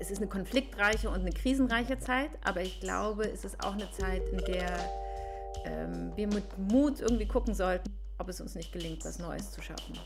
es ist eine konfliktreiche und eine krisenreiche Zeit, aber ich glaube, es ist auch eine Zeit, in der ähm, wir mit Mut irgendwie gucken sollten, ob es uns nicht gelingt, was Neues zu schaffen.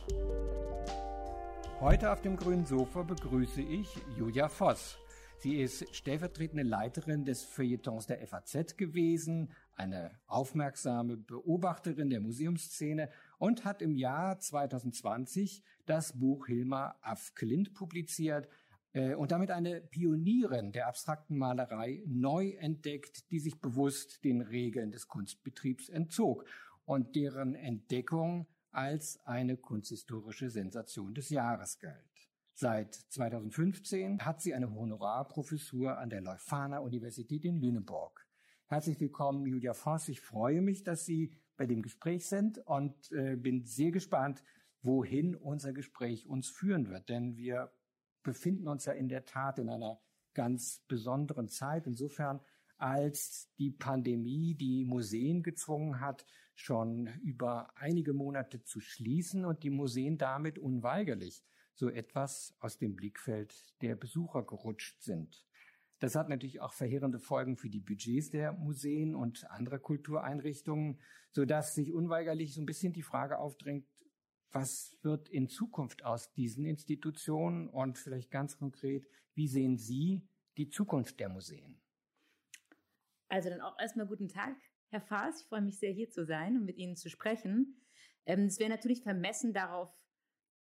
Heute auf dem grünen Sofa begrüße ich Julia Voss. Sie ist stellvertretende Leiterin des Feuilletons der FAZ gewesen, eine aufmerksame Beobachterin der Museumsszene und hat im Jahr 2020 das Buch Hilma af Klint publiziert, und damit eine Pionierin der abstrakten Malerei neu entdeckt, die sich bewusst den Regeln des Kunstbetriebs entzog und deren Entdeckung als eine kunsthistorische Sensation des Jahres galt. Seit 2015 hat sie eine Honorarprofessur an der Leuphana Universität in Lüneburg. Herzlich willkommen, Julia Voss. Ich freue mich, dass Sie bei dem Gespräch sind und äh, bin sehr gespannt, wohin unser Gespräch uns führen wird. Denn wir befinden uns ja in der Tat in einer ganz besonderen Zeit. Insofern, als die Pandemie die Museen gezwungen hat, schon über einige Monate zu schließen und die Museen damit unweigerlich so etwas aus dem Blickfeld der Besucher gerutscht sind. Das hat natürlich auch verheerende Folgen für die Budgets der Museen und anderer Kultureinrichtungen, so dass sich unweigerlich so ein bisschen die Frage aufdrängt, was wird in Zukunft aus diesen Institutionen und vielleicht ganz konkret, wie sehen Sie die Zukunft der Museen? Also dann auch erstmal guten Tag, Herr Faas. Ich freue mich sehr, hier zu sein und mit Ihnen zu sprechen. Ähm, es wäre natürlich vermessen, darauf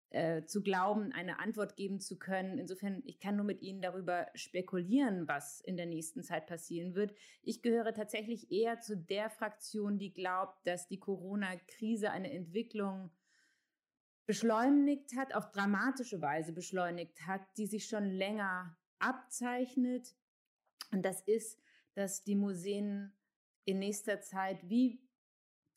äh, zu glauben, eine Antwort geben zu können. Insofern, ich kann nur mit Ihnen darüber spekulieren, was in der nächsten Zeit passieren wird. Ich gehöre tatsächlich eher zu der Fraktion, die glaubt, dass die Corona-Krise eine Entwicklung beschleunigt hat, auf dramatische Weise beschleunigt hat, die sich schon länger abzeichnet. Und das ist, dass die Museen in nächster Zeit, wie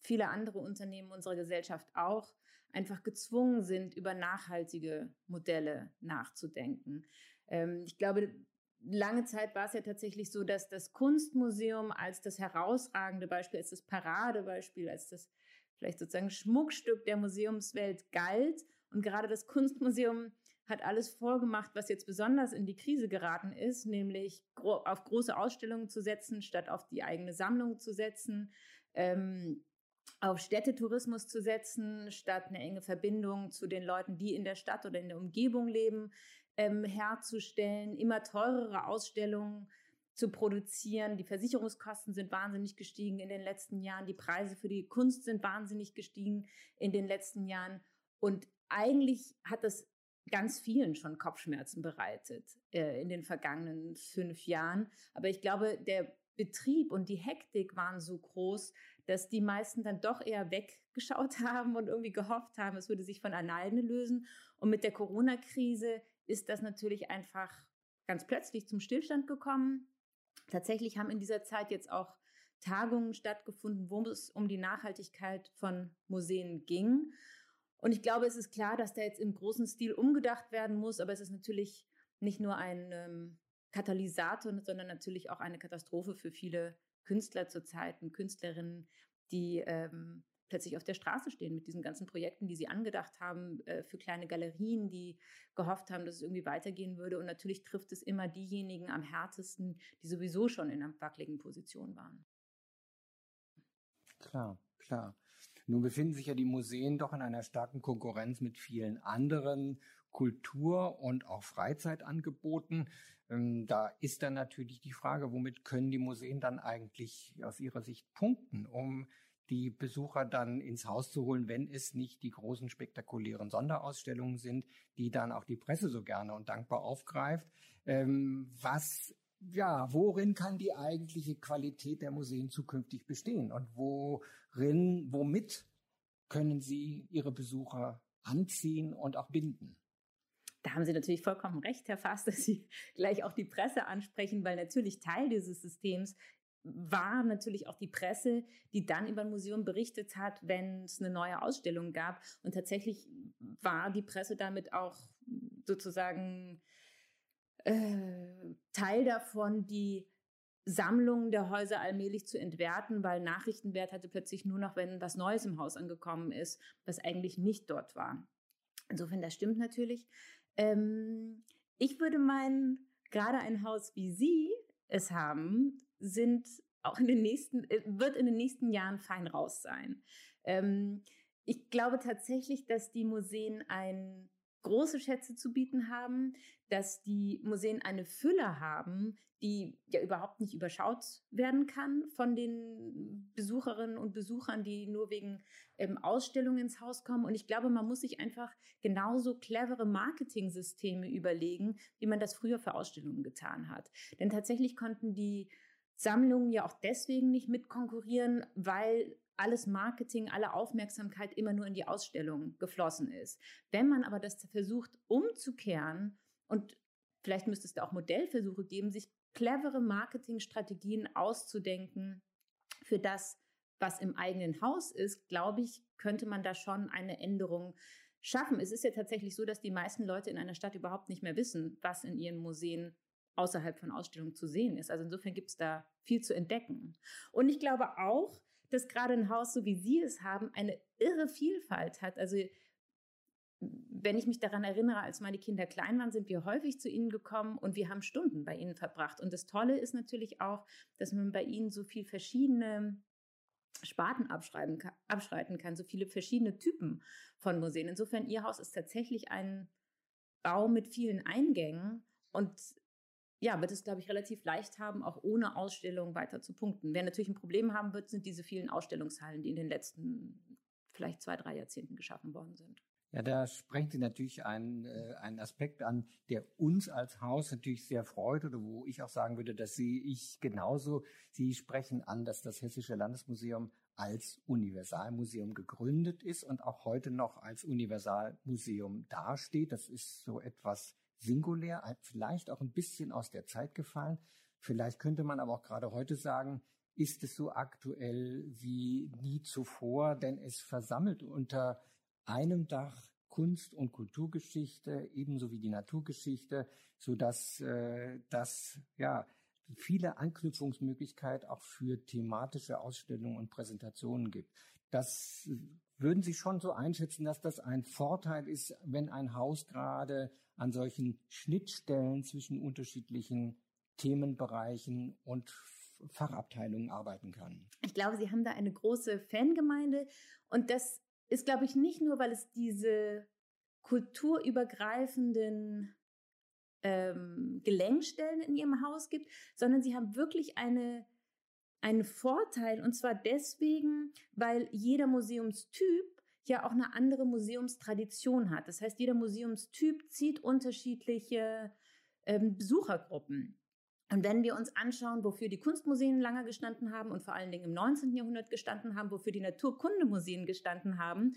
viele andere Unternehmen unserer Gesellschaft auch, einfach gezwungen sind, über nachhaltige Modelle nachzudenken. Ähm, ich glaube, lange Zeit war es ja tatsächlich so, dass das Kunstmuseum als das herausragende Beispiel, als das Paradebeispiel, als das vielleicht sozusagen Schmuckstück der Museumswelt galt. Und gerade das Kunstmuseum hat alles vorgemacht, was jetzt besonders in die Krise geraten ist, nämlich auf große Ausstellungen zu setzen, statt auf die eigene Sammlung zu setzen, ähm, auf Städtetourismus zu setzen, statt eine enge Verbindung zu den Leuten, die in der Stadt oder in der Umgebung leben, ähm, herzustellen, immer teurere Ausstellungen zu produzieren. Die Versicherungskosten sind wahnsinnig gestiegen in den letzten Jahren. Die Preise für die Kunst sind wahnsinnig gestiegen in den letzten Jahren. Und eigentlich hat das ganz vielen schon Kopfschmerzen bereitet äh, in den vergangenen fünf Jahren. Aber ich glaube, der Betrieb und die Hektik waren so groß, dass die meisten dann doch eher weggeschaut haben und irgendwie gehofft haben, es würde sich von alleine lösen. Und mit der Corona-Krise ist das natürlich einfach ganz plötzlich zum Stillstand gekommen. Tatsächlich haben in dieser Zeit jetzt auch Tagungen stattgefunden, wo es um die Nachhaltigkeit von Museen ging. Und ich glaube, es ist klar, dass da jetzt im großen Stil umgedacht werden muss, aber es ist natürlich nicht nur ein ähm, Katalysator, sondern natürlich auch eine Katastrophe für viele Künstler zurzeit und Künstlerinnen, die ähm, plötzlich auf der Straße stehen mit diesen ganzen Projekten, die sie angedacht haben äh, für kleine Galerien, die gehofft haben, dass es irgendwie weitergehen würde. Und natürlich trifft es immer diejenigen am härtesten, die sowieso schon in einer wackeligen Position waren. Klar, klar. Nun befinden sich ja die Museen doch in einer starken Konkurrenz mit vielen anderen Kultur- und auch Freizeitangeboten. Ähm, da ist dann natürlich die Frage, womit können die Museen dann eigentlich aus ihrer Sicht punkten, um die Besucher dann ins Haus zu holen, wenn es nicht die großen spektakulären Sonderausstellungen sind, die dann auch die Presse so gerne und dankbar aufgreift. Ähm, was, ja, worin kann die eigentliche Qualität der Museen zukünftig bestehen und worin, womit können sie ihre Besucher anziehen und auch binden? Da haben Sie natürlich vollkommen recht, Herr Fass, dass Sie gleich auch die Presse ansprechen, weil natürlich Teil dieses Systems war natürlich auch die Presse, die dann über ein Museum berichtet hat, wenn es eine neue Ausstellung gab. Und tatsächlich war die Presse damit auch sozusagen äh, Teil davon, die Sammlungen der Häuser allmählich zu entwerten, weil Nachrichtenwert hatte plötzlich nur noch, wenn was Neues im Haus angekommen ist, was eigentlich nicht dort war. Insofern, das stimmt natürlich. Ähm, ich würde meinen gerade ein Haus wie Sie es haben, sind auch in den nächsten, äh, wird in den nächsten Jahren fein raus sein. Ähm, ich glaube tatsächlich, dass die Museen ein große Schätze zu bieten haben, dass die Museen eine Fülle haben, die ja überhaupt nicht überschaut werden kann von den Besucherinnen und Besuchern, die nur wegen ähm, Ausstellungen ins Haus kommen. Und ich glaube, man muss sich einfach genauso clevere Marketing-Systeme überlegen, wie man das früher für Ausstellungen getan hat. Denn tatsächlich konnten die Sammlungen ja auch deswegen nicht mitkonkurrieren, weil alles Marketing, alle Aufmerksamkeit immer nur in die Ausstellung geflossen ist. Wenn man aber das versucht umzukehren und vielleicht müsste es da auch Modellversuche geben, sich clevere Marketingstrategien auszudenken für das, was im eigenen Haus ist, glaube ich, könnte man da schon eine Änderung schaffen. Es ist ja tatsächlich so, dass die meisten Leute in einer Stadt überhaupt nicht mehr wissen, was in ihren Museen außerhalb von Ausstellungen zu sehen ist. Also insofern gibt es da viel zu entdecken. Und ich glaube auch, dass gerade ein Haus, so wie Sie es haben, eine irre Vielfalt hat. Also wenn ich mich daran erinnere, als meine Kinder klein waren, sind wir häufig zu ihnen gekommen und wir haben Stunden bei ihnen verbracht. Und das Tolle ist natürlich auch, dass man bei ihnen so viel verschiedene Sparten abschreiben abschreiten kann, so viele verschiedene Typen von Museen. Insofern, Ihr Haus ist tatsächlich ein Bau mit vielen Eingängen und ja, wird es, glaube ich, relativ leicht haben, auch ohne Ausstellung weiter zu punkten. Wer natürlich ein Problem haben wird, sind diese vielen Ausstellungshallen, die in den letzten vielleicht zwei, drei Jahrzehnten geschaffen worden sind. Ja, da sprechen Sie natürlich einen, äh, einen Aspekt an, der uns als Haus natürlich sehr freut oder wo ich auch sagen würde, das sehe ich genauso. Sie sprechen an, dass das Hessische Landesmuseum als Universalmuseum gegründet ist und auch heute noch als Universalmuseum dasteht. Das ist so etwas singulär, vielleicht auch ein bisschen aus der Zeit gefallen. Vielleicht könnte man aber auch gerade heute sagen, ist es so aktuell wie nie zuvor, denn es versammelt unter einem Dach Kunst- und Kulturgeschichte ebenso wie die Naturgeschichte, so dass äh, das ja viele Anknüpfungsmöglichkeiten auch für thematische Ausstellungen und Präsentationen gibt. Das würden Sie schon so einschätzen, dass das ein Vorteil ist, wenn ein Haus gerade an solchen Schnittstellen zwischen unterschiedlichen Themenbereichen und Fachabteilungen arbeiten kann. Ich glaube, Sie haben da eine große Fangemeinde und das ist, glaube ich, nicht nur, weil es diese kulturübergreifenden ähm, Gelenkstellen in Ihrem Haus gibt, sondern Sie haben wirklich eine, einen Vorteil und zwar deswegen, weil jeder Museumstyp ja auch eine andere Museumstradition hat. Das heißt, jeder Museumstyp zieht unterschiedliche ähm, Besuchergruppen. Und wenn wir uns anschauen, wofür die Kunstmuseen lange gestanden haben und vor allen Dingen im 19. Jahrhundert gestanden haben, wofür die Naturkundemuseen gestanden haben,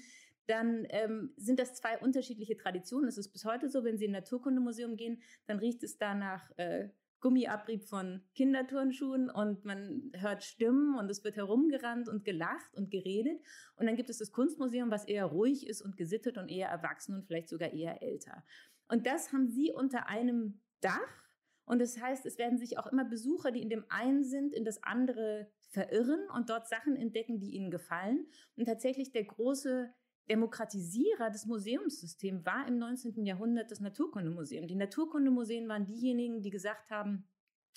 dann ähm, sind das zwei unterschiedliche Traditionen. Es ist bis heute so, wenn Sie in ein Naturkundemuseum gehen, dann riecht es da nach äh, Gummiabrieb von Kinderturnschuhen und man hört Stimmen und es wird herumgerannt und gelacht und geredet. Und dann gibt es das Kunstmuseum, was eher ruhig ist und gesittet und eher erwachsen und vielleicht sogar eher älter. Und das haben sie unter einem Dach. Und das heißt, es werden sich auch immer Besucher, die in dem einen sind, in das andere verirren und dort Sachen entdecken, die ihnen gefallen. Und tatsächlich der große Demokratisierer des Museumssystems war im 19. Jahrhundert das Naturkundemuseum. Die Naturkundemuseen waren diejenigen, die gesagt haben,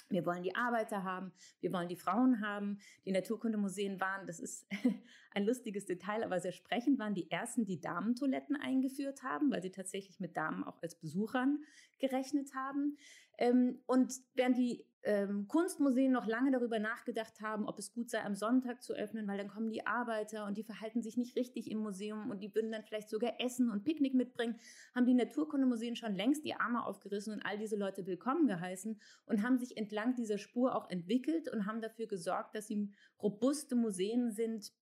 wir wollen die Arbeiter haben, wir wollen die Frauen haben. Die Naturkundemuseen waren, das ist ein lustiges Detail, aber sehr sprechend, waren die ersten, die Damentoiletten eingeführt haben, weil sie tatsächlich mit Damen auch als Besuchern gerechnet haben. Ähm, und während die ähm, Kunstmuseen noch lange darüber nachgedacht haben, ob es gut sei, am Sonntag zu öffnen, weil dann kommen die Arbeiter und die verhalten sich nicht richtig im Museum und die würden dann vielleicht sogar Essen und Picknick mitbringen, haben die Naturkundemuseen schon längst die Arme aufgerissen und all diese Leute willkommen geheißen und haben sich entlang dieser Spur auch entwickelt und haben dafür gesorgt, dass sie robuste Museen sind,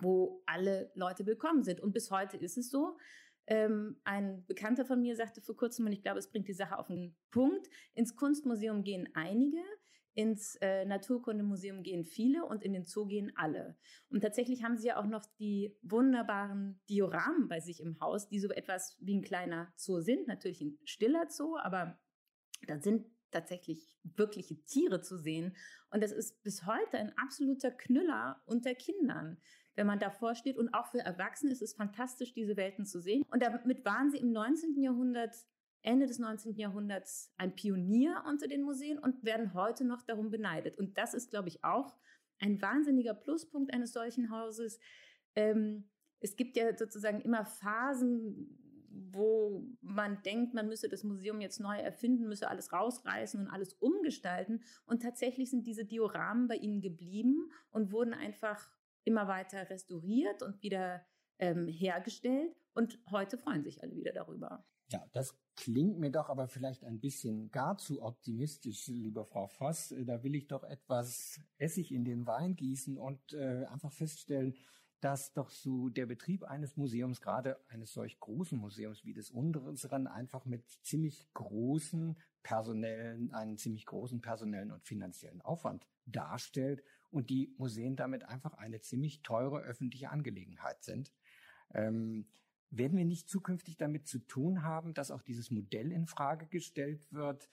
wo alle Leute willkommen sind. Und bis heute ist es so. Ähm, ein Bekannter von mir sagte vor kurzem, und ich glaube, es bringt die Sache auf den Punkt, ins Kunstmuseum gehen einige, ins äh, Naturkundemuseum gehen viele und in den Zoo gehen alle. Und tatsächlich haben sie ja auch noch die wunderbaren Dioramen bei sich im Haus, die so etwas wie ein kleiner Zoo sind. Natürlich ein stiller Zoo, aber da sind tatsächlich wirkliche Tiere zu sehen. Und das ist bis heute ein absoluter Knüller unter Kindern wenn man davor steht. Und auch für Erwachsene ist es fantastisch, diese Welten zu sehen. Und damit waren sie im 19. Jahrhundert Ende des 19. Jahrhunderts ein Pionier unter den Museen und werden heute noch darum beneidet. Und das ist, glaube ich, auch ein wahnsinniger Pluspunkt eines solchen Hauses. Ähm, es gibt ja sozusagen immer Phasen, wo man denkt, man müsse das Museum jetzt neu erfinden, müsse alles rausreißen und alles umgestalten. Und tatsächlich sind diese Dioramen bei ihnen geblieben und wurden einfach immer weiter restauriert und wieder ähm, hergestellt. Und heute freuen sich alle wieder darüber. Ja, das klingt mir doch aber vielleicht ein bisschen gar zu optimistisch, liebe Frau Voss. Da will ich doch etwas Essig in den Wein gießen und äh, einfach feststellen, dass doch so der Betrieb eines Museums, gerade eines solch großen Museums wie des unseren, einfach mit ziemlich großen personellen, einen ziemlich großen personellen und finanziellen Aufwand darstellt und die Museen damit einfach eine ziemlich teure öffentliche Angelegenheit sind. Ähm, werden wir nicht zukünftig damit zu tun haben, dass auch dieses Modell in Frage gestellt wird,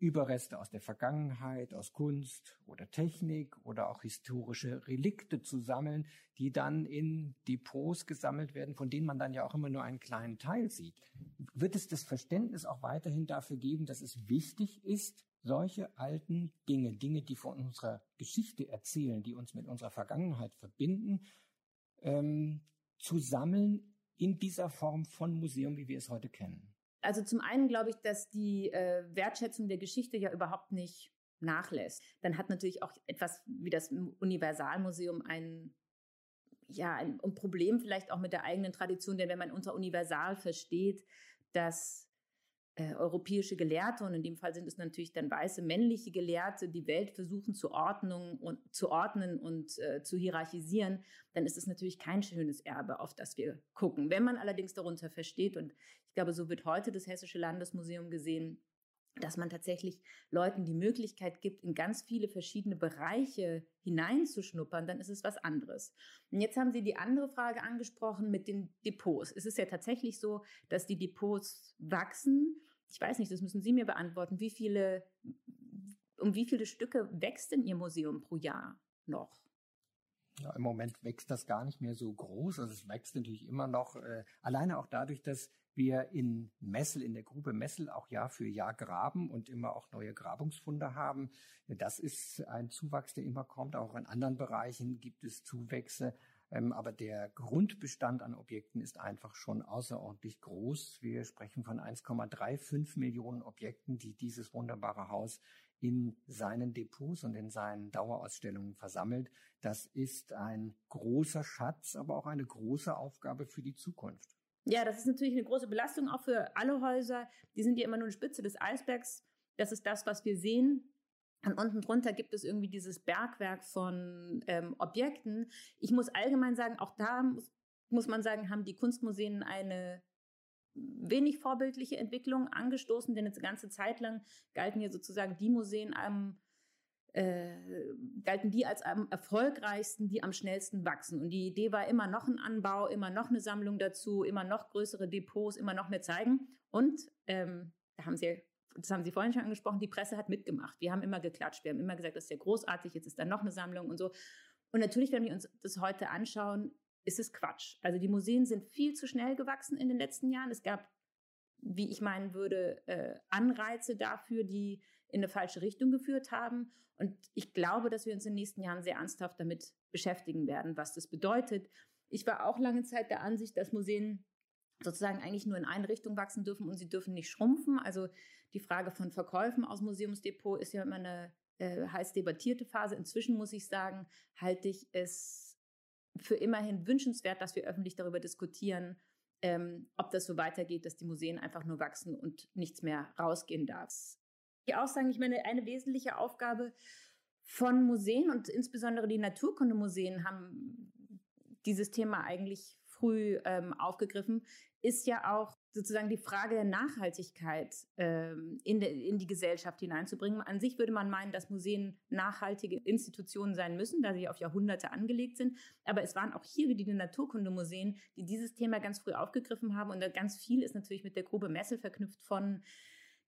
Überreste aus der Vergangenheit, aus Kunst oder Technik oder auch historische Relikte zu sammeln, die dann in Depots gesammelt werden, von denen man dann ja auch immer nur einen kleinen Teil sieht. Wird es das Verständnis auch weiterhin dafür geben, dass es wichtig ist, solche alten Dinge, Dinge, die von unserer Geschichte erzählen, die uns mit unserer Vergangenheit verbinden, ähm, zu sammeln in dieser Form von Museum, wie wir es heute kennen? Also zum einen glaube ich, dass die äh, Wertschätzung der Geschichte ja überhaupt nicht nachlässt. Dann hat natürlich auch etwas wie das Universalmuseum ein ja, ein, ein Problem vielleicht auch mit der eigenen Tradition, denn wenn man unter Universal versteht, dass äh, europäische Gelehrte, und in dem Fall sind es natürlich dann weiße männliche Gelehrte, die Welt versuchen zu, Ordnung und, zu ordnen und äh, zu hierarchisieren, dann ist es natürlich kein schönes Erbe, auf das wir gucken. Wenn man allerdings darunter versteht, und ich glaube, so wird heute das Hessische Landesmuseum gesehen, dass man tatsächlich Leuten die Möglichkeit gibt, in ganz viele verschiedene Bereiche hineinzuschnuppern, dann ist es was anderes. Und jetzt haben Sie die andere Frage angesprochen mit den Depots. Es ist ja tatsächlich so, dass die Depots wachsen ich weiß nicht, das müssen Sie mir beantworten, wie viele, um wie viele Stücke wächst denn Ihr Museum pro Jahr noch? Ja, Im Moment wächst das gar nicht mehr so groß. Also es wächst natürlich immer noch, äh, alleine auch dadurch, dass wir in Messel, in der Grube Messel auch Jahr für Jahr graben und immer auch neue Grabungsfunde haben. Das ist ein Zuwachs, der immer kommt. Auch in anderen Bereichen gibt es Zuwächse. Ähm, aber der Grundbestand an Objekten ist einfach schon außerordentlich groß. Wir sprechen von 1,35 Millionen Objekten, die dieses wunderbare Haus in seinen Depots und in seinen Dauerausstellungen versammelt. Das ist ein großer Schatz, aber auch eine große Aufgabe für die Zukunft. Ja, das ist natürlich eine große Belastung auch für alle Häuser. Die sind ja immer nur eine Spitze des Eisbergs. Das ist das, was wir sehen. Und unten drunter gibt es irgendwie dieses Bergwerk von ähm, Objekten. Ich muss allgemein sagen, auch da muss, muss man sagen, haben die Kunstmuseen eine wenig vorbildliche Entwicklung angestoßen, denn eine ganze Zeit lang galten hier sozusagen die Museen am äh, galten die als am erfolgreichsten, die am schnellsten wachsen. Und die Idee war immer noch ein Anbau, immer noch eine Sammlung dazu, immer noch größere Depots, immer noch mehr zeigen. Und ähm, da haben sie das haben Sie vorhin schon angesprochen, die Presse hat mitgemacht. Wir haben immer geklatscht, wir haben immer gesagt, das ist ja großartig, jetzt ist da noch eine Sammlung und so. Und natürlich, wenn wir uns das heute anschauen, ist es Quatsch. Also die Museen sind viel zu schnell gewachsen in den letzten Jahren. Es gab, wie ich meinen würde, äh, Anreize dafür, die in eine falsche Richtung geführt haben. Und ich glaube, dass wir uns in den nächsten Jahren sehr ernsthaft damit beschäftigen werden, was das bedeutet. Ich war auch lange Zeit der Ansicht, dass Museen sozusagen eigentlich nur in eine Richtung wachsen dürfen und sie dürfen nicht schrumpfen. Also die Frage von Verkäufen aus Museumsdepot ist ja immer eine äh, heiß debattierte Phase. Inzwischen muss ich sagen, halte ich es für immerhin wünschenswert, dass wir öffentlich darüber diskutieren, ähm, ob das so weitergeht, dass die Museen einfach nur wachsen und nichts mehr rausgehen darf. Ich auch sagen, ich meine, eine wesentliche Aufgabe von Museen und insbesondere die Naturkundemuseen haben dieses Thema eigentlich früh ähm, aufgegriffen, ist ja auch sozusagen die Frage der Nachhaltigkeit ähm, in, de, in die Gesellschaft hineinzubringen. An sich würde man meinen, dass Museen nachhaltige Institutionen sein müssen, da sie auf Jahrhunderte angelegt sind. Aber es waren auch hier wieder die Naturkundemuseen, die dieses Thema ganz früh aufgegriffen haben. Und ganz viel ist natürlich mit der Grube Messel verknüpft von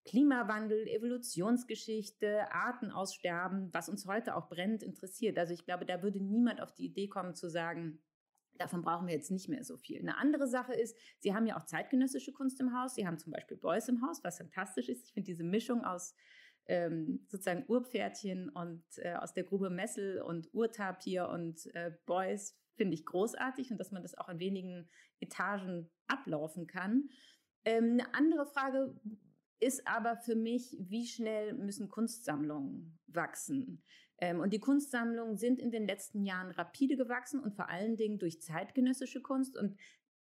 Klimawandel, Evolutionsgeschichte, Artenaussterben, was uns heute auch brennend interessiert. Also ich glaube, da würde niemand auf die Idee kommen zu sagen, Davon brauchen wir jetzt nicht mehr so viel. Eine andere Sache ist, Sie haben ja auch zeitgenössische Kunst im Haus. Sie haben zum Beispiel Beuys im Haus, was fantastisch ist. Ich finde diese Mischung aus ähm, sozusagen Urpferdchen und äh, aus der Grube Messel und Urtapir und äh, Beuys finde ich großartig und dass man das auch in wenigen Etagen ablaufen kann. Ähm, eine andere Frage ist aber für mich, wie schnell müssen Kunstsammlungen wachsen? Ähm, und die Kunstsammlungen sind in den letzten Jahren rapide gewachsen und vor allen Dingen durch zeitgenössische Kunst. Und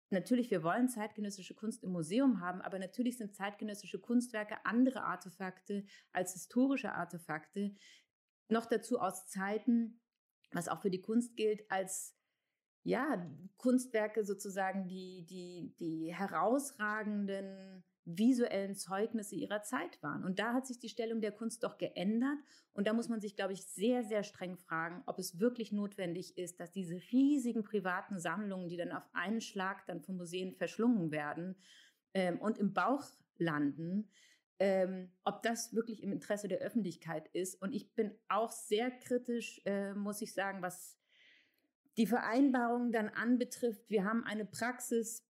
natürlich, wir wollen zeitgenössische Kunst im Museum haben, aber natürlich sind zeitgenössische Kunstwerke andere Artefakte als historische Artefakte. Noch dazu aus Zeiten, was auch für die Kunst gilt, als ja, Kunstwerke sozusagen die, die, die herausragenden visuellen Zeugnisse ihrer Zeit waren. Und da hat sich die Stellung der Kunst doch geändert. Und da muss man sich, glaube ich, sehr, sehr streng fragen, ob es wirklich notwendig ist, dass diese riesigen privaten Sammlungen, die dann auf einen Schlag dann von Museen verschlungen werden ähm, und im Bauch landen, ähm, ob das wirklich im Interesse der Öffentlichkeit ist. Und ich bin auch sehr kritisch, äh, muss ich sagen, was die Vereinbarung dann anbetrifft. Wir haben eine Praxis,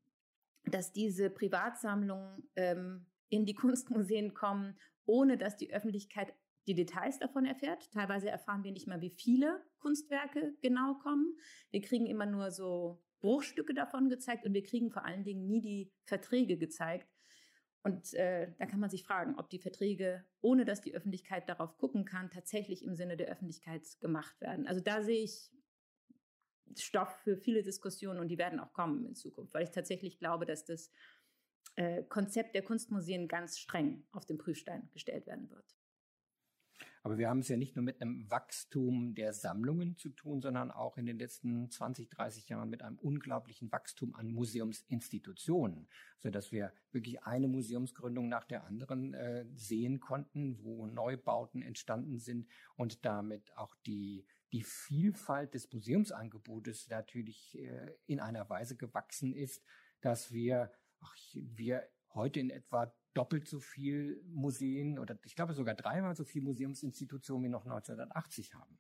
dass diese Privatsammlungen ähm, in die Kunstmuseen kommen, ohne dass die Öffentlichkeit die Details davon erfährt. Teilweise erfahren wir nicht mal, wie viele Kunstwerke genau kommen. Wir kriegen immer nur so Bruchstücke davon gezeigt und wir kriegen vor allen Dingen nie die Verträge gezeigt. Und äh, da kann man sich fragen, ob die Verträge, ohne dass die Öffentlichkeit darauf gucken kann, tatsächlich im Sinne der Öffentlichkeit gemacht werden. Also da sehe ich Stoff für viele Diskussionen und die werden auch kommen in Zukunft, weil ich tatsächlich glaube, dass das äh, Konzept der Kunstmuseen ganz streng auf den Prüfstein gestellt werden wird. Aber wir haben es ja nicht nur mit einem Wachstum der Sammlungen zu tun, sondern auch in den letzten 20, 30 Jahren mit einem unglaublichen Wachstum an Museumsinstitutionen, sodass wir wirklich eine Museumsgründung nach der anderen äh, sehen konnten, wo Neubauten entstanden sind und damit auch die die Vielfalt des Museumsangebotes natürlich äh, in einer Weise gewachsen ist, dass wir, ach, wir heute in etwa doppelt so viel Museen oder ich glaube sogar dreimal so viel Museumsinstitutionen wie noch 1980 haben.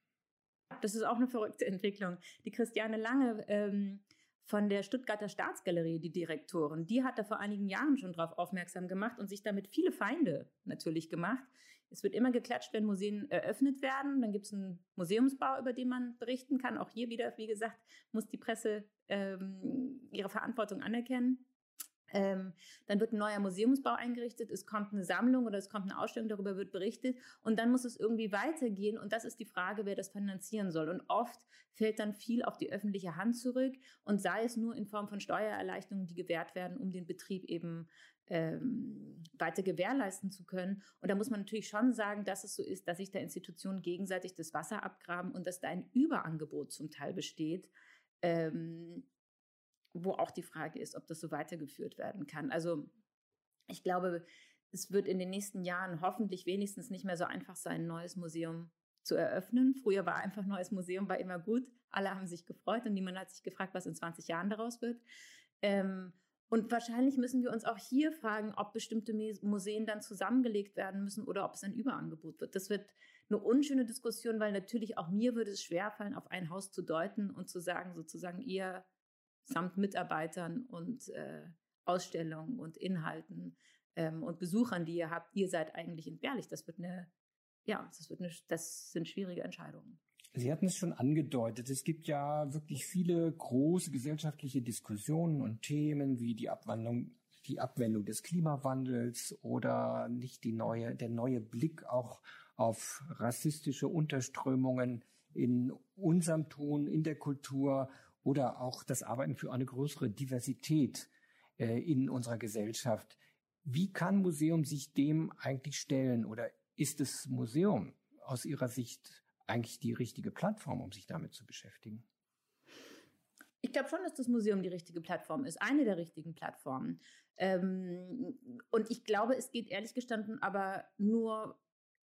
Das ist auch eine verrückte Entwicklung. Die Christiane Lange ähm, von der Stuttgarter Staatsgalerie, die Direktorin, die hat da vor einigen Jahren schon darauf aufmerksam gemacht und sich damit viele Feinde natürlich gemacht. Es wird immer geklatscht, wenn Museen eröffnet werden. Dann gibt es einen Museumsbau, über den man berichten kann. Auch hier wieder, wie gesagt, muss die Presse ähm, ihre Verantwortung anerkennen. Ähm, dann wird ein neuer Museumsbau eingerichtet, es kommt eine Sammlung oder es kommt eine Ausstellung, darüber wird berichtet und dann muss es irgendwie weitergehen und das ist die Frage, wer das finanzieren soll. Und oft fällt dann viel auf die öffentliche Hand zurück und sei es nur in Form von Steuererleichterungen, die gewährt werden, um den Betrieb eben ähm, weiter gewährleisten zu können. Und da muss man natürlich schon sagen, dass es so ist, dass sich da Institutionen gegenseitig das Wasser abgraben und dass da ein Überangebot zum Teil besteht, ähm, wo auch die Frage ist, ob das so weitergeführt werden kann. Also ich glaube, es wird in den nächsten Jahren hoffentlich wenigstens nicht mehr so einfach sein, ein neues Museum zu eröffnen. Früher war einfach ein neues Museum, war immer gut. Alle haben sich gefreut und niemand hat sich gefragt, was in 20 Jahren daraus wird. Ähm, und wahrscheinlich müssen wir uns auch hier fragen, ob bestimmte Museen dann zusammengelegt werden müssen oder ob es ein Überangebot wird. Das wird eine unschöne Diskussion, weil natürlich auch mir würde es schwerfallen, auf ein Haus zu deuten und zu sagen, sozusagen ihr samt Mitarbeitern und äh, Ausstellungen und Inhalten ähm, und Besuchern, die ihr habt, ihr seid eigentlich entbehrlich. Das wird eine, ja, das wird eine, das sind schwierige Entscheidungen. Sie hatten es schon angedeutet. Es gibt ja wirklich viele große gesellschaftliche Diskussionen und Themen wie die Abwandlung, die Abwendung des Klimawandels oder nicht die neue, der neue Blick auch auf rassistische Unterströmungen in unserem Ton, in der Kultur oder auch das Arbeiten für eine größere Diversität äh, in unserer Gesellschaft. Wie kann Museum sich dem eigentlich stellen oder ist das Museum aus Ihrer Sicht eigentlich die richtige Plattform, um sich damit zu beschäftigen? Ich glaube schon, dass das Museum die richtige Plattform ist, eine der richtigen Plattformen. Ähm, und ich glaube, es geht ehrlich gestanden aber nur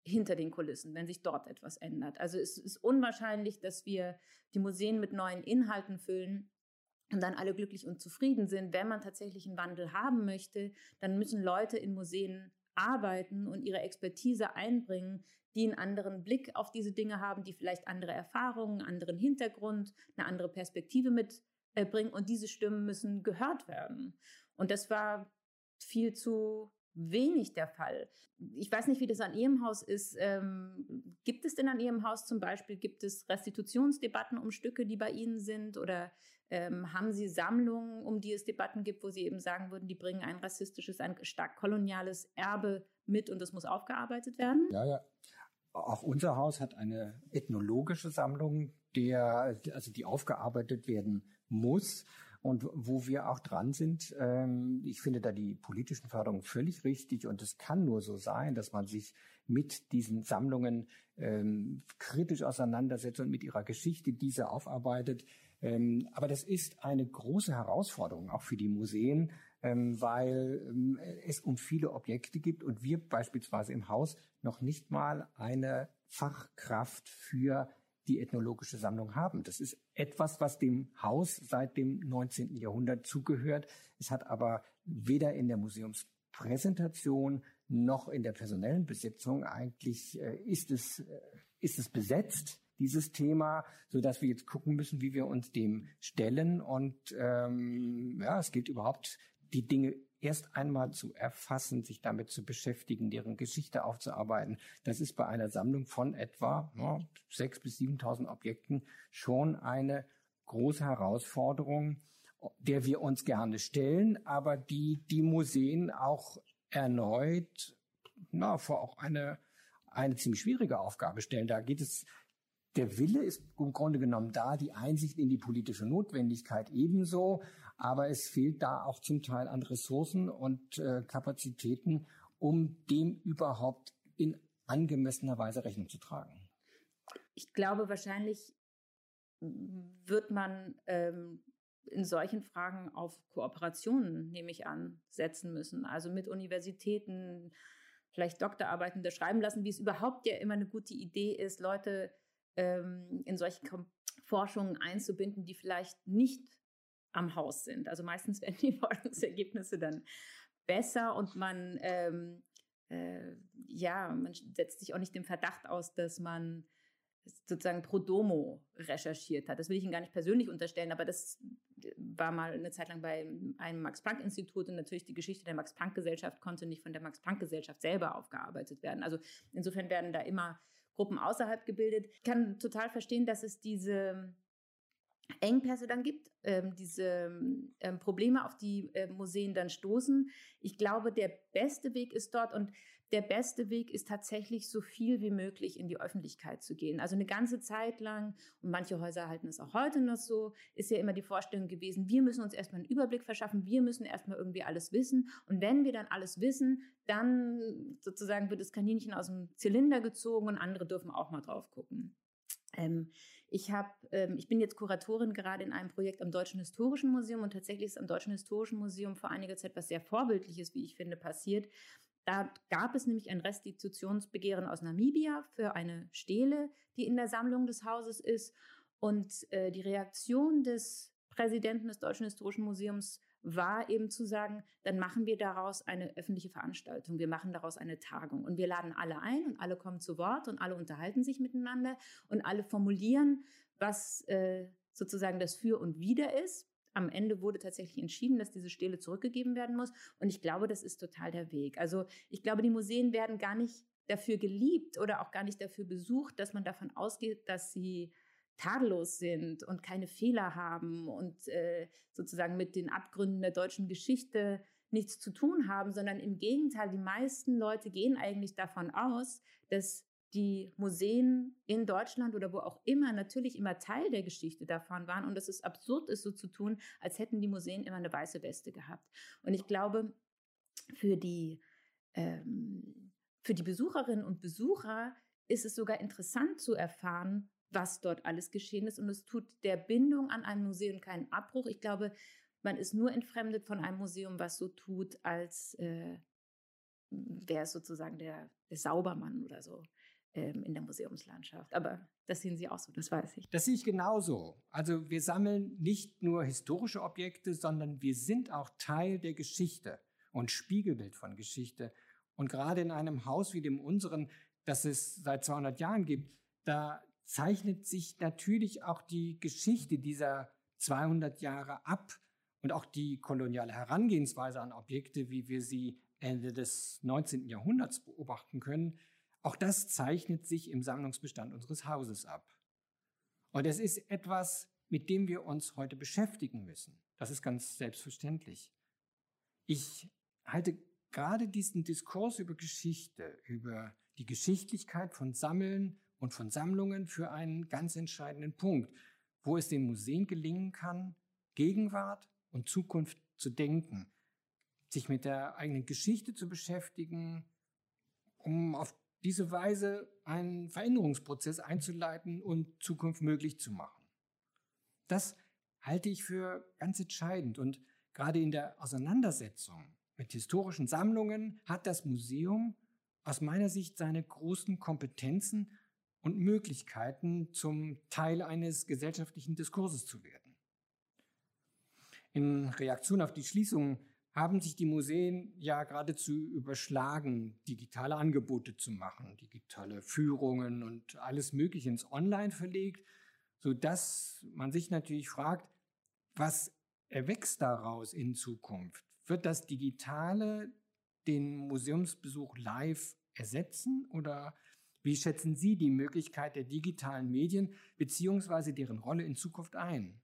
hinter den Kulissen, wenn sich dort etwas ändert. Also es ist unwahrscheinlich, dass wir die Museen mit neuen Inhalten füllen und dann alle glücklich und zufrieden sind. Wenn man tatsächlich einen Wandel haben möchte, dann müssen Leute in Museen arbeiten und ihre Expertise einbringen, die einen anderen Blick auf diese Dinge haben, die vielleicht andere Erfahrungen, anderen Hintergrund, eine andere Perspektive mit äh, und diese Stimmen müssen gehört werden. Und das war viel zu wenig der Fall. Ich weiß nicht, wie das an Ihrem Haus ist. Ähm, gibt es denn an Ihrem Haus zum Beispiel, gibt es Restitutionsdebatten um Stücke, die bei Ihnen sind? Oder ähm, haben Sie Sammlungen, um die es Debatten gibt, wo Sie eben sagen würden, die bringen ein rassistisches, ein stark koloniales Erbe mit und das muss aufgearbeitet werden? Ja, ja. Auch unser Haus hat eine ethnologische Sammlung, der, also die aufgearbeitet werden muss und wo wir auch dran sind. Ähm, ich finde da die politischen Förderungen völlig richtig und es kann nur so sein, dass man sich mit diesen Sammlungen ähm, kritisch auseinandersetzt und mit ihrer Geschichte diese aufarbeitet. Ähm, aber das ist eine große Herausforderung auch für die Museen, ähm, weil ähm, es um viele Objekte gibt und wir beispielsweise im Haus noch nicht mal eine Fachkraft für die ethnologische Sammlung haben. Das ist etwas, was dem Haus seit dem 19. Jahrhundert zugehört. Es hat aber weder in der Museumspräsentation noch in der personellen Besetzung eigentlich äh, ist es äh, ist es besetzt dieses Thema, so dass wir jetzt gucken müssen, wie wir uns dem stellen und ähm, ja, es gilt überhaupt die Dinge erst einmal zu erfassen, sich damit zu beschäftigen, deren Geschichte aufzuarbeiten. Das ist bei einer Sammlung von etwa ja, 6.000 bis 7.000 Objekten schon eine große Herausforderung, der wir uns gerne stellen, aber die die Museen auch erneut na, vor auch eine, eine ziemlich schwierige Aufgabe stellen. Da geht es der Wille ist im Grunde genommen da, die Einsicht in die politische Notwendigkeit ebenso, aber es fehlt da auch zum Teil an Ressourcen und äh, Kapazitäten, um dem überhaupt in angemessener Weise Rechnung zu tragen. Ich glaube, wahrscheinlich wird man ähm, in solchen Fragen auf Kooperationen, nehme ich an, setzen müssen. Also mit Universitäten, vielleicht Doktorarbeiten da schreiben lassen, wie es überhaupt ja immer eine gute Idee ist, Leute ähm, in solche Forschungen einzubinden, die vielleicht nicht am Haus sind. Also meistens werden die Forschungsergebnisse dann besser und man ähm, äh, ja, man setzt sich auch nicht dem Verdacht aus, dass man sozusagen pro domo recherchiert hat. Das will ich Ihnen gar nicht persönlich unterstellen, aber das war mal eine Zeit lang bei einem Max-Planck-Institut und natürlich die Geschichte der Max-Planck-Gesellschaft konnte nicht von der Max-Planck-Gesellschaft selber aufgearbeitet werden. Also insofern werden da immer Gruppen außerhalb gebildet. Ich kann total verstehen, dass es diese Engpässe dann gibt, ähm, diese ähm, Probleme, auf die äh, Museen dann stoßen. Ich glaube, der beste Weg ist dort und der beste Weg ist tatsächlich so viel wie möglich in die Öffentlichkeit zu gehen. Also eine ganze Zeit lang, und manche Häuser halten es auch heute noch so, ist ja immer die Vorstellung gewesen, wir müssen uns erstmal einen Überblick verschaffen, wir müssen erstmal irgendwie alles wissen. Und wenn wir dann alles wissen, dann sozusagen wird das Kaninchen aus dem Zylinder gezogen und andere dürfen auch mal drauf gucken. Ähm, ich, hab, ähm, ich bin jetzt Kuratorin gerade in einem Projekt am Deutschen Historischen Museum und tatsächlich ist am Deutschen Historischen Museum vor einiger Zeit was sehr Vorbildliches, wie ich finde, passiert. Da gab es nämlich ein Restitutionsbegehren aus Namibia für eine Stele, die in der Sammlung des Hauses ist. Und äh, die Reaktion des Präsidenten des Deutschen Historischen Museums war eben zu sagen, dann machen wir daraus eine öffentliche Veranstaltung, wir machen daraus eine Tagung und wir laden alle ein und alle kommen zu Wort und alle unterhalten sich miteinander und alle formulieren, was äh, sozusagen das Für und Wider ist am Ende wurde tatsächlich entschieden, dass diese Stele zurückgegeben werden muss. Und ich glaube, das ist total der Weg. Also ich glaube, die Museen werden gar nicht dafür geliebt oder auch gar nicht dafür besucht, dass man davon ausgeht, dass sie tadellos sind und keine Fehler haben und äh, sozusagen mit den Abgründen der deutschen Geschichte nichts zu tun haben, sondern im Gegenteil, die meisten Leute gehen eigentlich davon aus, dass die Museen in Deutschland oder wo auch immer natürlich immer Teil der Geschichte davon waren und dass es absurd ist, so zu tun, als hätten die Museen immer eine weiße Weste gehabt. Und ich glaube, für die, ähm, für die Besucherinnen und Besucher ist es sogar interessant zu erfahren, was dort alles geschehen ist. Und es tut der Bindung an ein Museum keinen Abbruch. Ich glaube, man ist nur entfremdet von einem Museum, was so tut, als äh, wäre es sozusagen der, der Saubermann oder so ähm, in der Museumslandschaft. Aber das sehen Sie auch so, das weiß ich. Das sehe ich genauso. Also wir sammeln nicht nur historische Objekte, sondern wir sind auch Teil der Geschichte und Spiegelbild von Geschichte. Und gerade in einem Haus wie dem unseren, das es seit 200 Jahren gibt, da zeichnet sich natürlich auch die Geschichte dieser 200 Jahre ab und auch die koloniale Herangehensweise an Objekte, wie wir sie Ende des 19. Jahrhunderts beobachten können, auch das zeichnet sich im Sammlungsbestand unseres Hauses ab. Und es ist etwas, mit dem wir uns heute beschäftigen müssen. Das ist ganz selbstverständlich. Ich halte gerade diesen Diskurs über Geschichte, über die Geschichtlichkeit von Sammeln und von Sammlungen für einen ganz entscheidenden Punkt, wo es den Museen gelingen kann, Gegenwart und Zukunft zu denken, sich mit der eigenen Geschichte zu beschäftigen, um auf diese Weise einen Veränderungsprozess einzuleiten und Zukunft möglich zu machen. Das halte ich für ganz entscheidend und gerade in der Auseinandersetzung mit historischen Sammlungen hat das Museum aus meiner Sicht seine großen Kompetenzen und Möglichkeiten zum Teil eines gesellschaftlichen Diskurses zu werden. In Reaktion auf die Schließung haben sich die Museen ja geradezu überschlagen, digitale Angebote zu machen, digitale Führungen und alles Mögliche ins Online verlegt, so dass man sich natürlich fragt, was erwächst daraus in Zukunft? Wird das Digitale den Museumsbesuch live ersetzen oder wie schätzen Sie die Möglichkeit der digitalen Medien beziehungsweise deren Rolle in Zukunft ein?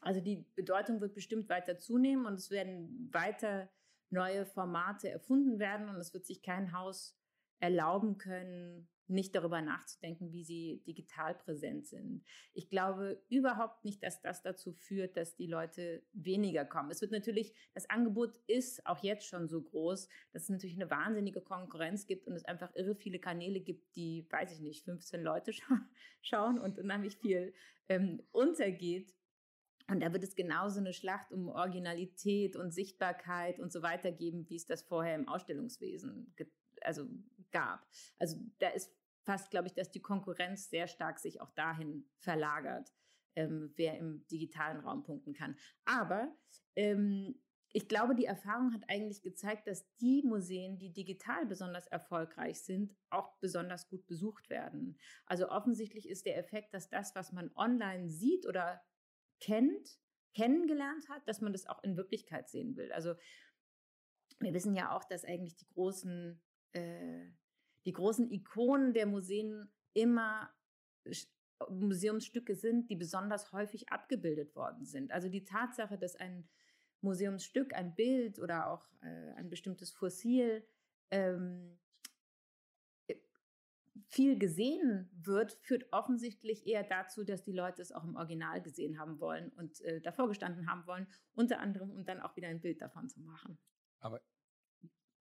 Also die Bedeutung wird bestimmt weiter zunehmen und es werden weiter neue Formate erfunden werden und es wird sich kein Haus erlauben können, nicht darüber nachzudenken, wie sie digital präsent sind. Ich glaube überhaupt nicht, dass das dazu führt, dass die Leute weniger kommen. Es wird natürlich, das Angebot ist auch jetzt schon so groß, dass es natürlich eine wahnsinnige Konkurrenz gibt und es einfach irre viele Kanäle gibt, die, weiß ich nicht, 15 Leute scha schauen und unheimlich viel ähm, untergeht. Und da wird es genauso eine Schlacht um Originalität und Sichtbarkeit und so weiter geben, wie es das vorher im Ausstellungswesen also gab. Also da ist fast, glaube ich, dass die Konkurrenz sehr stark sich auch dahin verlagert, ähm, wer im digitalen Raum punkten kann. Aber ähm, ich glaube, die Erfahrung hat eigentlich gezeigt, dass die Museen, die digital besonders erfolgreich sind, auch besonders gut besucht werden. Also offensichtlich ist der Effekt, dass das, was man online sieht oder kennt, kennengelernt hat, dass man das auch in Wirklichkeit sehen will. Also wir wissen ja auch, dass eigentlich die großen, äh, die großen Ikonen der Museen immer Museumsstücke sind, die besonders häufig abgebildet worden sind. Also die Tatsache, dass ein Museumsstück, ein Bild oder auch äh, ein bestimmtes Fossil ähm, viel gesehen wird, führt offensichtlich eher dazu, dass die Leute es auch im Original gesehen haben wollen und äh, davor gestanden haben wollen, unter anderem, um dann auch wieder ein Bild davon zu machen. Aber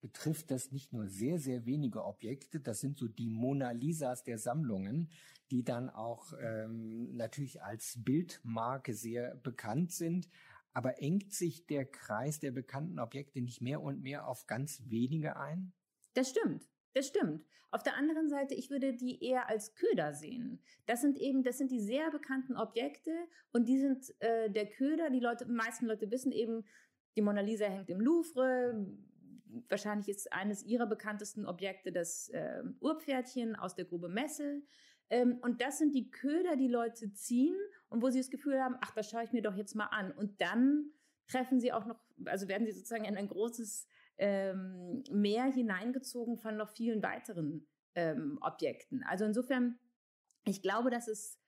betrifft das nicht nur sehr, sehr wenige Objekte, das sind so die Mona Lisas der Sammlungen, die dann auch ähm, natürlich als Bildmarke sehr bekannt sind. Aber engt sich der Kreis der bekannten Objekte nicht mehr und mehr auf ganz wenige ein? Das stimmt. Das stimmt. Auf der anderen Seite, ich würde die eher als Köder sehen. Das sind eben, das sind die sehr bekannten Objekte und die sind äh, der Köder. Die Leute, die meisten Leute wissen eben, die Mona Lisa hängt im Louvre. Wahrscheinlich ist eines ihrer bekanntesten Objekte das äh, Urpferdchen aus der Grube Messel. Ähm, und das sind die Köder, die Leute ziehen und wo sie das Gefühl haben, ach, das schaue ich mir doch jetzt mal an. Und dann treffen sie auch noch, also werden sie sozusagen in ein großes ähm, mehr hineingezogen von noch vielen weiteren ähm, Objekten. Also insofern, ich glaube, dass es,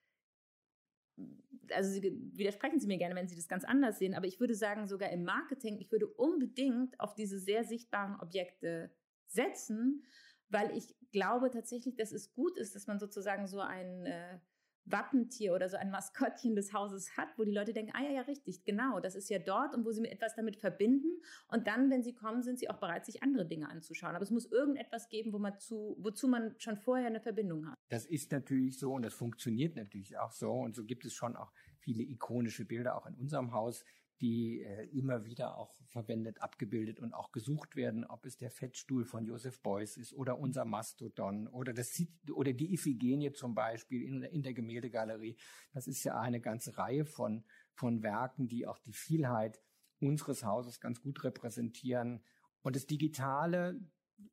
also Sie, widersprechen Sie mir gerne, wenn Sie das ganz anders sehen, aber ich würde sagen, sogar im Marketing, ich würde unbedingt auf diese sehr sichtbaren Objekte setzen, weil ich glaube tatsächlich, dass es gut ist, dass man sozusagen so ein äh, Wappentier oder so ein Maskottchen des Hauses hat, wo die Leute denken, ah ja, ja, richtig, genau, das ist ja dort und wo sie etwas damit verbinden. Und dann, wenn sie kommen, sind sie auch bereit, sich andere Dinge anzuschauen. Aber es muss irgendetwas geben, wo man zu, wozu man schon vorher eine Verbindung hat. Das ist natürlich so und das funktioniert natürlich auch so. Und so gibt es schon auch viele ikonische Bilder auch in unserem Haus, die äh, immer wieder auch verwendet, abgebildet und auch gesucht werden, ob es der Fettstuhl von Joseph Beuys ist oder unser Mastodon oder das oder die Iphigenie zum Beispiel in, in der Gemäldegalerie. Das ist ja eine ganze Reihe von von Werken, die auch die Vielheit unseres Hauses ganz gut repräsentieren. Und das Digitale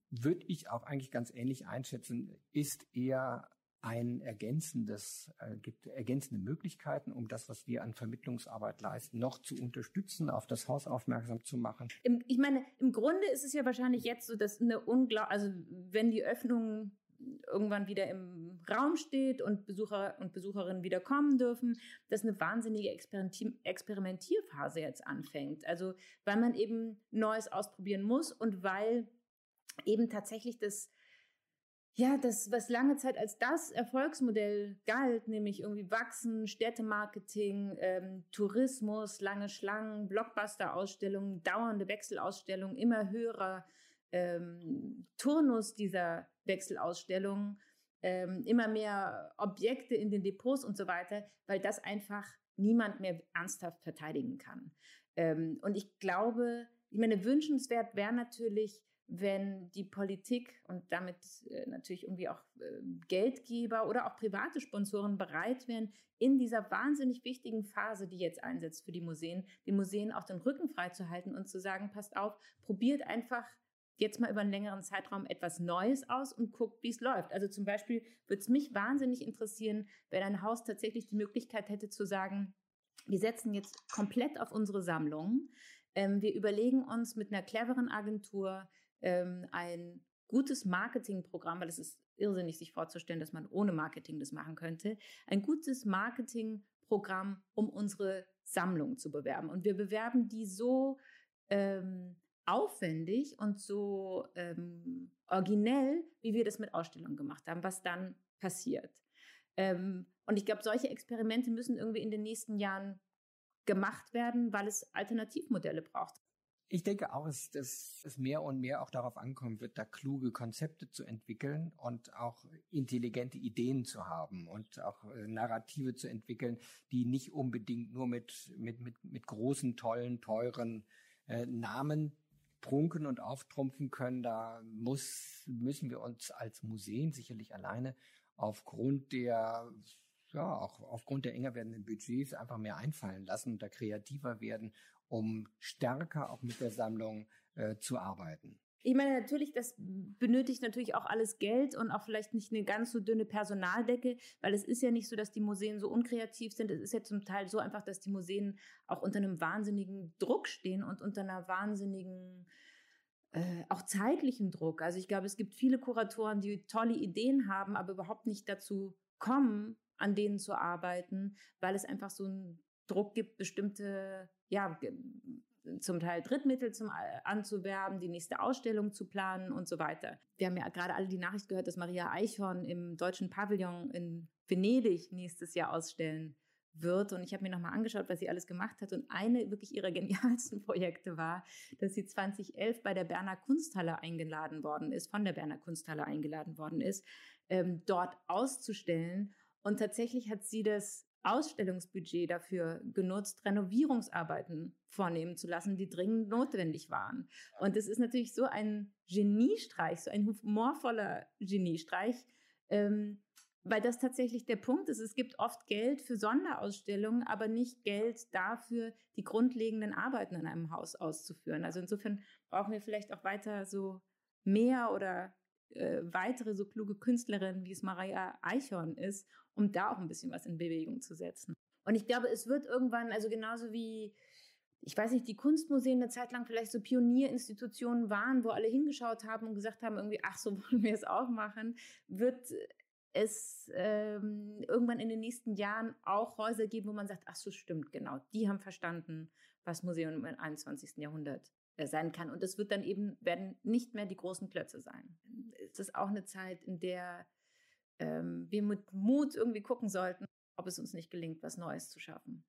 würde ich auch eigentlich ganz ähnlich einschätzen, ist eher ein ergänzendes, äh, gibt ergänzende Möglichkeiten, um das, was wir an Vermittlungsarbeit leisten, noch zu unterstützen, auf das Haus aufmerksam zu machen? Im, ich meine, im Grunde ist es ja wahrscheinlich jetzt so, dass eine unglaublich, also wenn die Öffnung irgendwann wieder im Raum steht und Besucher und Besucherinnen wieder kommen dürfen, dass eine wahnsinnige Experimentierphase jetzt anfängt. Also weil man eben Neues ausprobieren muss und weil eben tatsächlich das ja, das, was lange Zeit als das Erfolgsmodell galt, nämlich irgendwie Wachsen, Städtemarketing, ähm, Tourismus, lange Schlangen, Blockbuster-Ausstellungen, dauernde Wechselausstellungen, immer höherer ähm, Turnus dieser Wechselausstellungen, ähm, immer mehr Objekte in den Depots und so weiter, weil das einfach niemand mehr ernsthaft verteidigen kann. Ähm, und ich glaube, ich meine, wünschenswert wäre natürlich, wenn die Politik und damit äh, natürlich irgendwie auch äh, Geldgeber oder auch private Sponsoren bereit wären, in dieser wahnsinnig wichtigen Phase, die jetzt einsetzt für die Museen, den Museen auch den Rücken freizuhalten und zu sagen, passt auf, probiert einfach jetzt mal über einen längeren Zeitraum etwas Neues aus und guckt, wie es läuft. Also zum Beispiel würde es mich wahnsinnig interessieren, wenn ein Haus tatsächlich die Möglichkeit hätte zu sagen, wir setzen jetzt komplett auf unsere Sammlung. Ähm, wir überlegen uns mit einer cleveren Agentur ähm, ein gutes Marketingprogramm, weil es ist irrsinnig, sich vorzustellen, dass man ohne Marketing das machen könnte, ein gutes Marketingprogramm, um unsere Sammlung zu bewerben. Und wir bewerben die so ähm, aufwendig und so ähm, originell, wie wir das mit Ausstellungen gemacht haben, was dann passiert. Ähm, und ich glaube, solche Experimente müssen irgendwie in den nächsten Jahren gemacht werden, weil es Alternativmodelle braucht. Ich denke auch, dass es mehr und mehr auch darauf ankommen wird, da kluge Konzepte zu entwickeln und auch intelligente Ideen zu haben und auch äh, Narrative zu entwickeln, die nicht unbedingt nur mit, mit, mit, mit großen, tollen, teuren äh, Namen prunken und auftrumpfen können, da muss, müssen wir uns als Museen sicherlich alleine aufgrund der ja, auch aufgrund der enger werdenden Budgets einfach mehr einfallen lassen und da kreativer werden, um stärker auch mit der Sammlung äh, zu arbeiten. Ich meine, natürlich, das benötigt natürlich auch alles Geld und auch vielleicht nicht eine ganz so dünne Personaldecke, weil es ist ja nicht so, dass die Museen so unkreativ sind. Es ist ja zum Teil so einfach, dass die Museen auch unter einem wahnsinnigen Druck stehen und unter einer wahnsinnigen äh, auch zeitlichen Druck. Also ich glaube, es gibt viele Kuratoren, die tolle Ideen haben, aber überhaupt nicht dazu kommen, an denen zu arbeiten, weil es einfach so einen Druck gibt, bestimmte ja, zum Teil Drittmittel zum, äh, anzuwerben, die nächste Ausstellung zu planen und so weiter. Wir haben ja gerade alle die Nachricht gehört, dass Maria Eichhorn im deutschen Pavillon in Venedig nächstes Jahr ausstellen wird. Und ich habe mir nochmal angeschaut, was sie alles gemacht hat. Und eine wirklich ihrer genialsten Projekte war, dass sie 2011 bei der Berner Kunsthalle eingeladen worden ist, von der Berner Kunsthalle eingeladen worden ist, ähm, dort auszustellen. Und tatsächlich hat sie das Ausstellungsbudget dafür genutzt, Renovierungsarbeiten vornehmen zu lassen, die dringend notwendig waren. Und es ist natürlich so ein Geniestreich, so ein humorvoller Geniestreich, ähm, weil das tatsächlich der Punkt ist. Es gibt oft Geld für Sonderausstellungen, aber nicht Geld dafür, die grundlegenden Arbeiten in einem Haus auszuführen. Also insofern brauchen wir vielleicht auch weiter so mehr oder äh, weitere so kluge Künstlerinnen, wie es Maria Eichhorn ist, um da auch ein bisschen was in Bewegung zu setzen. Und ich glaube, es wird irgendwann, also genauso wie, ich weiß nicht, die Kunstmuseen eine Zeit lang vielleicht so Pionierinstitutionen waren, wo alle hingeschaut haben und gesagt haben, irgendwie, ach, so wollen wir es auch machen, wird es ähm, irgendwann in den nächsten Jahren auch Häuser geben, wo man sagt, ach so stimmt, genau, die haben verstanden, was Museum im 21. Jahrhundert sein kann. Und es wird dann eben, werden nicht mehr die großen Klötze sein. Es ist auch eine Zeit, in der ähm, wir mit Mut irgendwie gucken sollten, ob es uns nicht gelingt, was Neues zu schaffen.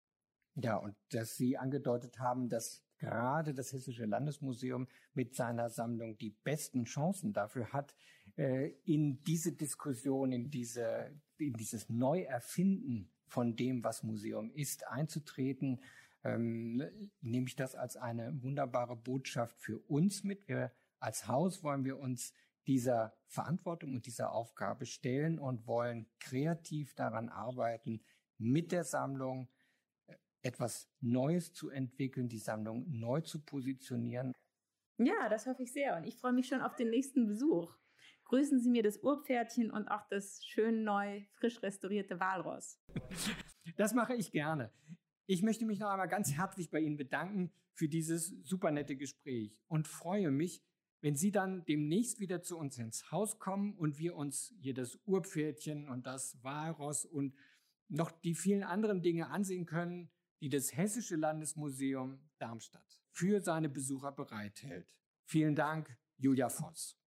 Ja, und dass Sie angedeutet haben, dass gerade das Hessische Landesmuseum mit seiner Sammlung die besten Chancen dafür hat, äh, in diese Diskussion, in diese, in dieses Neuerfinden von dem, was Museum ist, einzutreten, ähm, nehme ich das als eine wunderbare Botschaft für uns mit. Wir als Haus wollen wir uns dieser Verantwortung und dieser Aufgabe stellen und wollen kreativ daran arbeiten, mit der Sammlung äh, etwas Neues zu entwickeln, die Sammlung neu zu positionieren. Ja, das hoffe ich sehr und ich freue mich schon auf den nächsten Besuch. grüßen Sie mir das Urpferdchen und auch das schön neu, frisch restaurierte Walross. Das mache ich gerne. Ich möchte mich noch einmal ganz herzlich bei Ihnen bedanken für dieses super nette Gespräch und freue mich, wenn Sie dann demnächst wieder zu uns ins Haus kommen und wir uns hier das Urpferdchen und das Walross und noch die vielen anderen Dinge ansehen können, die das Hessische Landesmuseum Darmstadt für seine Besucher bereithält. Vielen Dank, Julia Voss.